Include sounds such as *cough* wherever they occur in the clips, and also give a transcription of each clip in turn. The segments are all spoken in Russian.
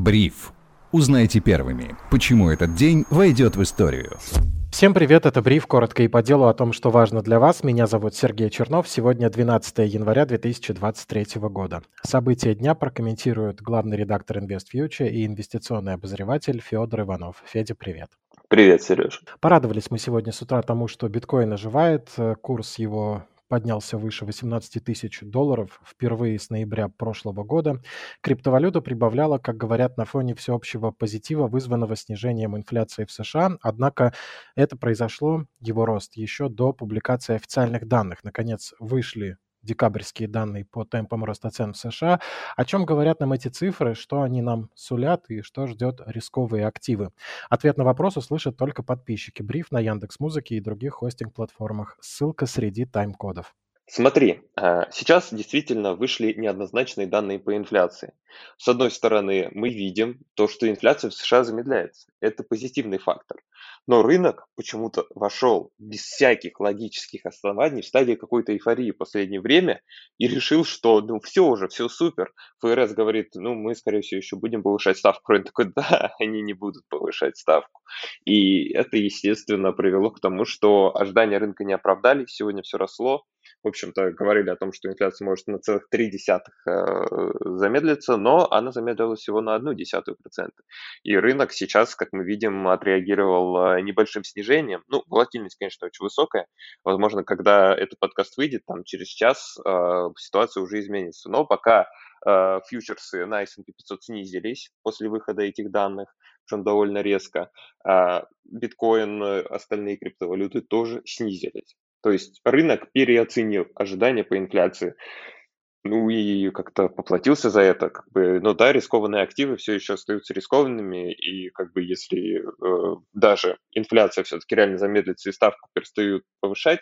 Бриф. Узнайте первыми, почему этот день войдет в историю. Всем привет, это Бриф, коротко и по делу о том, что важно для вас. Меня зовут Сергей Чернов. Сегодня 12 января 2023 года. События дня прокомментируют главный редактор InvestFuture и инвестиционный обозреватель Федор Иванов. Федя, привет. Привет, Сереж. Порадовались мы сегодня с утра тому, что биткоин оживает, курс его поднялся выше 18 тысяч долларов впервые с ноября прошлого года. Криптовалюта прибавляла, как говорят, на фоне всеобщего позитива, вызванного снижением инфляции в США. Однако это произошло, его рост, еще до публикации официальных данных. Наконец вышли декабрьские данные по темпам роста цен в США. О чем говорят нам эти цифры, что они нам сулят и что ждет рисковые активы? Ответ на вопрос услышат только подписчики. Бриф на Яндекс Музыке и других хостинг-платформах. Ссылка среди тайм-кодов. Смотри, а, сейчас действительно вышли неоднозначные данные по инфляции. С одной стороны, мы видим то, что инфляция в США замедляется. Это позитивный фактор. Но рынок почему-то вошел без всяких логических оснований в стадии какой-то эйфории в последнее время и решил, что ну все уже, все супер. ФРС говорит, ну мы, скорее всего, еще будем повышать ставку. Рынок такой, *laughs* да, они не будут повышать ставку. И это, естественно, привело к тому, что ожидания рынка не оправдались, сегодня все росло в общем-то, говорили о том, что инфляция может на целых 0,3 э, замедлиться, но она замедлилась всего на 0,1%. И рынок сейчас, как мы видим, отреагировал э, небольшим снижением. Ну, волатильность, конечно, очень высокая. Возможно, когда этот подкаст выйдет, там через час э, ситуация уже изменится. Но пока фьючерсы на S&P 500 снизились после выхода этих данных, причем довольно резко. А биткоин, остальные криптовалюты тоже снизились. То есть рынок переоценил ожидания по инфляции. Ну и как-то поплатился за это, как бы, ну да, рискованные активы все еще остаются рискованными, и как бы если э, даже инфляция все-таки реально замедлится и ставку перестают повышать,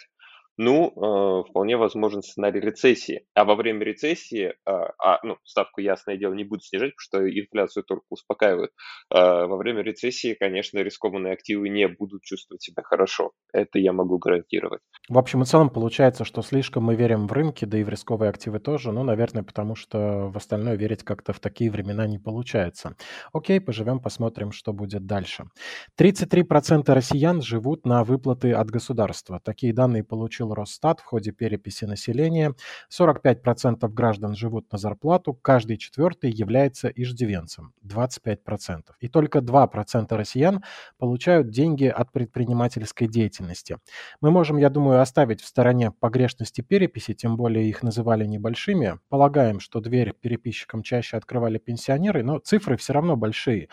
ну, э, вполне возможен сценарий рецессии. А во время рецессии, э, а, ну, ставку, ясное дело, не будут снижать, потому что инфляцию только успокаивают. Э, во время рецессии, конечно, рискованные активы не будут чувствовать себя хорошо. Это я могу гарантировать. В общем и целом получается, что слишком мы верим в рынки, да и в рисковые активы тоже. Ну, наверное, потому что в остальное верить как-то в такие времена не получается. Окей, поживем, посмотрим, что будет дальше. 33% россиян живут на выплаты от государства. Такие данные получил сообщил Росстат в ходе переписи населения. 45% граждан живут на зарплату, каждый четвертый является иждивенцем, 25%. И только 2% россиян получают деньги от предпринимательской деятельности. Мы можем, я думаю, оставить в стороне погрешности переписи, тем более их называли небольшими. Полагаем, что дверь переписчикам чаще открывали пенсионеры, но цифры все равно большие.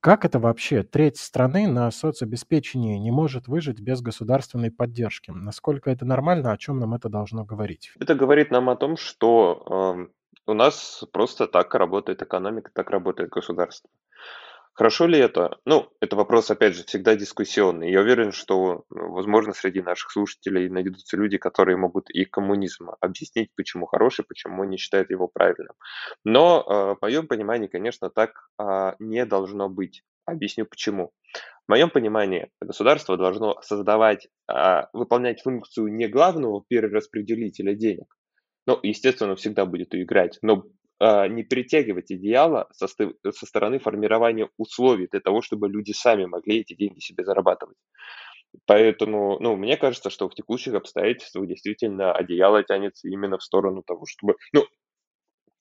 Как это вообще? Треть страны на соцобеспечении не может выжить без государственной поддержки. Насколько это нормально, о чем нам это должно говорить? Это говорит нам о том, что э, у нас просто так работает экономика, так работает государство. Хорошо ли это? Ну, это вопрос, опять же, всегда дискуссионный. Я уверен, что, ну, возможно, среди наших слушателей найдутся люди, которые могут и коммунизм объяснить, почему хороший, почему не считают его правильным. Но, э, в моем понимании, конечно, так э, не должно быть. Объясню почему. В моем понимании, государство должно создавать, э, выполнять функцию не главного перераспределителя денег, ну, естественно, всегда будет играть, но а, не перетягивать идеала со, со стороны формирования условий для того, чтобы люди сами могли эти деньги себе зарабатывать. Поэтому, ну, мне кажется, что в текущих обстоятельствах действительно одеяло тянется именно в сторону того, чтобы, ну,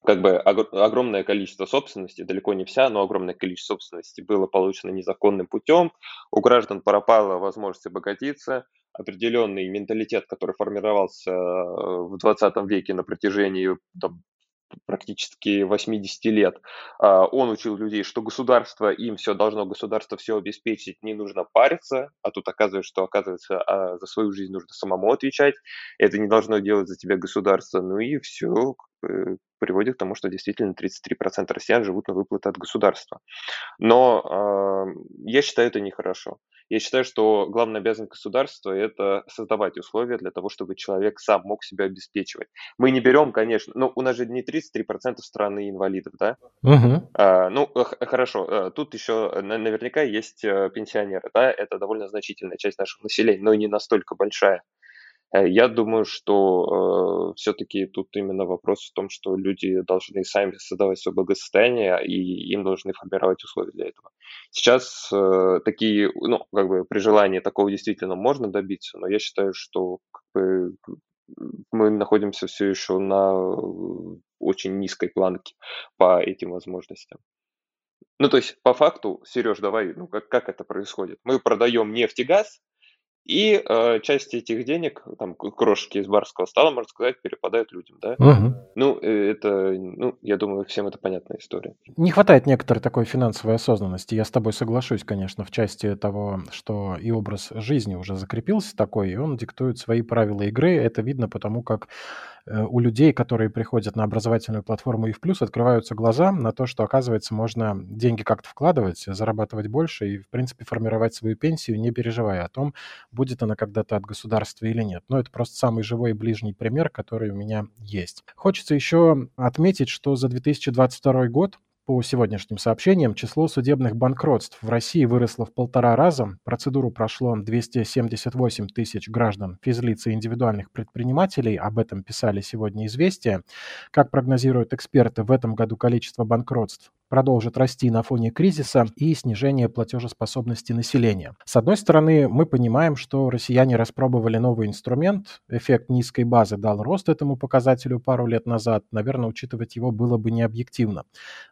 как бы огромное количество собственности, далеко не вся, но огромное количество собственности было получено незаконным путем, у граждан пропала возможность обогатиться, определенный менталитет, который формировался э, в 20 веке на протяжении там, практически 80 лет, а, он учил людей, что государство, им все должно, государство все обеспечить, не нужно париться, а тут оказывается, что оказывается а, за свою жизнь нужно самому отвечать, это не должно делать за тебя государство, ну и все приводит к тому, что действительно 33% россиян живут на выплаты от государства. Но э, я считаю это нехорошо. Я считаю, что главная обязанность государства – это создавать условия для того, чтобы человек сам мог себя обеспечивать. Мы не берем, конечно, ну, у нас же не 33% страны инвалидов, да? Угу. А, ну, хорошо, э, тут еще наверняка есть э, пенсионеры, да, это довольно значительная часть нашего населения, но и не настолько большая. Э, я думаю, что э, все-таки тут именно вопрос в том, что люди должны сами создавать свое благосостояние, и им должны формировать условия для этого. Сейчас э, такие, ну, как бы при желании такого действительно можно добиться, но я считаю, что как бы, мы находимся все еще на очень низкой планке по этим возможностям. Ну, то есть, по факту, Сереж, давай, ну, как, как это происходит? Мы продаем нефть и газ, и э, часть этих денег, там, крошки из барского стола, можно сказать, перепадают людям, да? Угу. Ну, э, это, ну, я думаю, всем это понятная история. Не хватает некоторой такой финансовой осознанности. Я с тобой соглашусь, конечно, в части того, что и образ жизни уже закрепился такой, и он диктует свои правила игры. Это видно потому, как у людей, которые приходят на образовательную платформу и в плюс, открываются глаза на то, что, оказывается, можно деньги как-то вкладывать, зарабатывать больше и, в принципе, формировать свою пенсию, не переживая о том, будет она когда-то от государства или нет. Но это просто самый живой и ближний пример, который у меня есть. Хочется еще отметить, что за 2022 год по сегодняшним сообщениям, число судебных банкротств в России выросло в полтора раза. Процедуру прошло 278 тысяч граждан, физлиц и индивидуальных предпринимателей. Об этом писали сегодня «Известия». Как прогнозируют эксперты, в этом году количество банкротств продолжит расти на фоне кризиса и снижения платежеспособности населения. С одной стороны, мы понимаем, что россияне распробовали новый инструмент, эффект низкой базы дал рост этому показателю пару лет назад, наверное, учитывать его было бы необъективно.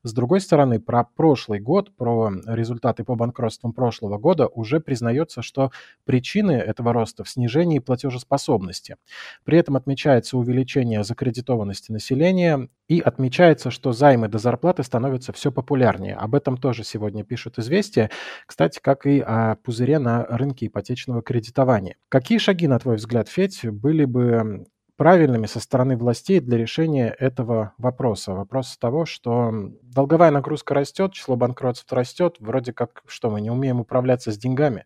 С другой стороны, про прошлый год, про результаты по банкротствам прошлого года уже признается, что причины этого роста в снижении платежеспособности. При этом отмечается увеличение закредитованности населения и отмечается, что займы до зарплаты становятся все популярнее. Об этом тоже сегодня пишут «Известия», кстати, как и о пузыре на рынке ипотечного кредитования. Какие шаги, на твой взгляд, Федь, были бы правильными со стороны властей для решения этого вопроса. Вопрос того, что долговая нагрузка растет, число банкротств растет, вроде как, что мы не умеем управляться с деньгами.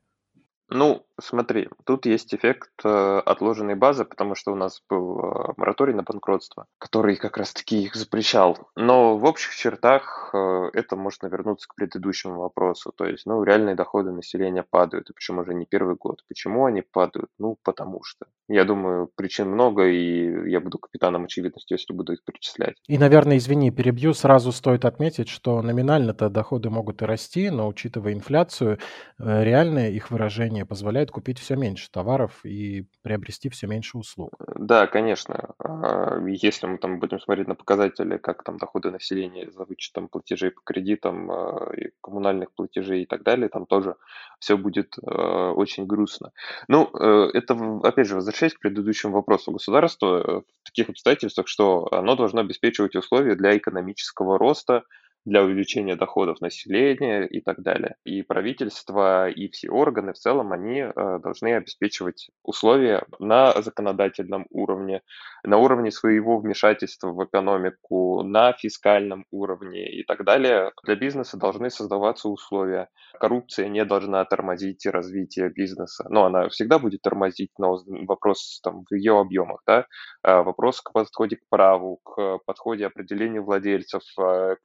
Ну, смотри, тут есть эффект э, отложенной базы, потому что у нас был э, мораторий на банкротство, который как раз-таки их запрещал. Но в общих чертах э, это может навернуться к предыдущему вопросу. То есть, ну, реальные доходы населения падают, и причем уже не первый год. Почему они падают? Ну, потому что. Я думаю, причин много, и я буду капитаном очевидности, если буду их перечислять. И, наверное, извини, перебью, сразу стоит отметить, что номинально-то доходы могут и расти, но учитывая инфляцию, э, реальное их выражение образование позволяет купить все меньше товаров и приобрести все меньше услуг. Да, конечно. А, если мы там будем смотреть на показатели, как там доходы населения за вычетом платежей по кредитам, а, и коммунальных платежей и так далее, там тоже все будет а, очень грустно. Ну, э, это, опять же, возвращаясь к предыдущему вопросу, государство э, в таких обстоятельствах, что оно должно обеспечивать условия для экономического роста, для увеличения доходов населения и так далее. И правительство, и все органы в целом, они э, должны обеспечивать условия на законодательном уровне, на уровне своего вмешательства в экономику, на фискальном уровне и так далее. Для бизнеса должны создаваться условия. Коррупция не должна тормозить развитие бизнеса. Но она всегда будет тормозить, но вопрос там, в ее объемах. Да? Э, вопрос к подходе к праву, к подходе определению владельцев э,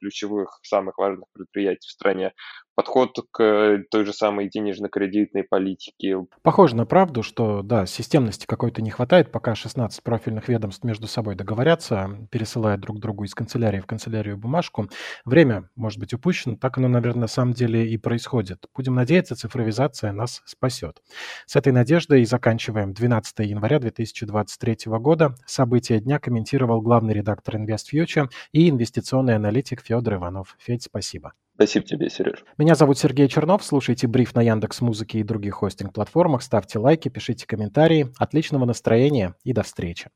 самых важных предприятий в стране подход к той же самой денежно-кредитной политике. Похоже на правду, что, да, системности какой-то не хватает, пока 16 профильных ведомств между собой договорятся, пересылая друг другу из канцелярии в канцелярию бумажку. Время может быть упущено, так оно, наверное, на самом деле и происходит. Будем надеяться, цифровизация нас спасет. С этой надеждой и заканчиваем 12 января 2023 года. События дня комментировал главный редактор InvestFuture и инвестиционный аналитик Федор Иванов. Федь, спасибо. Спасибо тебе, Сереж. Меня зовут Сергей Чернов. Слушайте бриф на Яндекс Музыке и других хостинг-платформах. Ставьте лайки, пишите комментарии. Отличного настроения и до встречи.